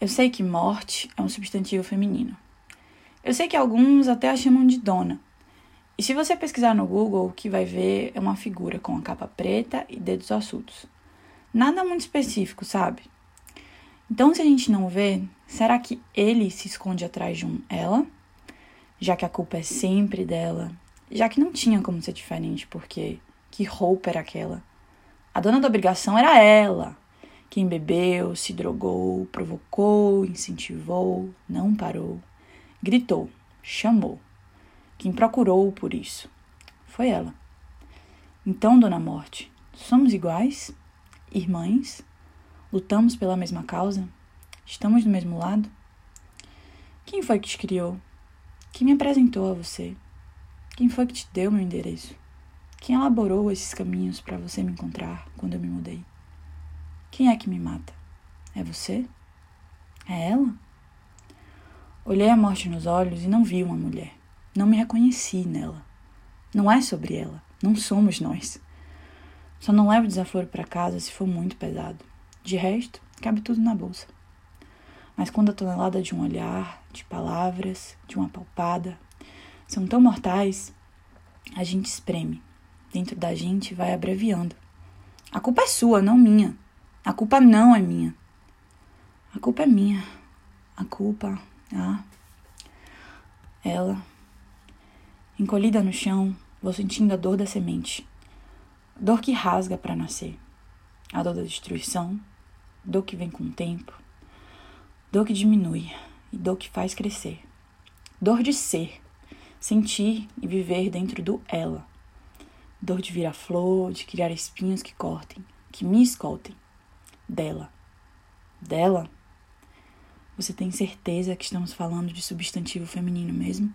Eu sei que morte é um substantivo feminino. Eu sei que alguns até a chamam de dona. E se você pesquisar no Google, o que vai ver é uma figura com a capa preta e dedos ossudos. Nada muito específico, sabe? Então, se a gente não vê, será que ele se esconde atrás de um ela? Já que a culpa é sempre dela, já que não tinha como ser diferente, porque que roupa era aquela? A dona da obrigação era ela. Quem bebeu, se drogou, provocou, incentivou, não parou, gritou, chamou. Quem procurou por isso foi ela. Então, Dona Morte, somos iguais? Irmãs? Lutamos pela mesma causa? Estamos do mesmo lado? Quem foi que te criou? Quem me apresentou a você? Quem foi que te deu meu endereço? Quem elaborou esses caminhos para você me encontrar quando eu me mudei? Quem é que me mata? É você? É ela? Olhei a morte nos olhos e não vi uma mulher. Não me reconheci nela. Não é sobre ela. Não somos nós. Só não levo desaforo para casa se for muito pesado. De resto, cabe tudo na bolsa. Mas quando a tonelada de um olhar, de palavras, de uma palpada são tão mortais, a gente espreme. Dentro da gente vai abreviando. A culpa é sua, não minha. A culpa não é minha. A culpa é minha. A culpa, ah, ela. Encolhida no chão, vou sentindo a dor da semente. Dor que rasga para nascer. A dor da destruição, dor que vem com o tempo. Dor que diminui e dor que faz crescer. Dor de ser, sentir e viver dentro do ela. Dor de virar flor, de criar espinhos que cortem, que me escoltem dela. Dela? Você tem certeza que estamos falando de substantivo feminino mesmo?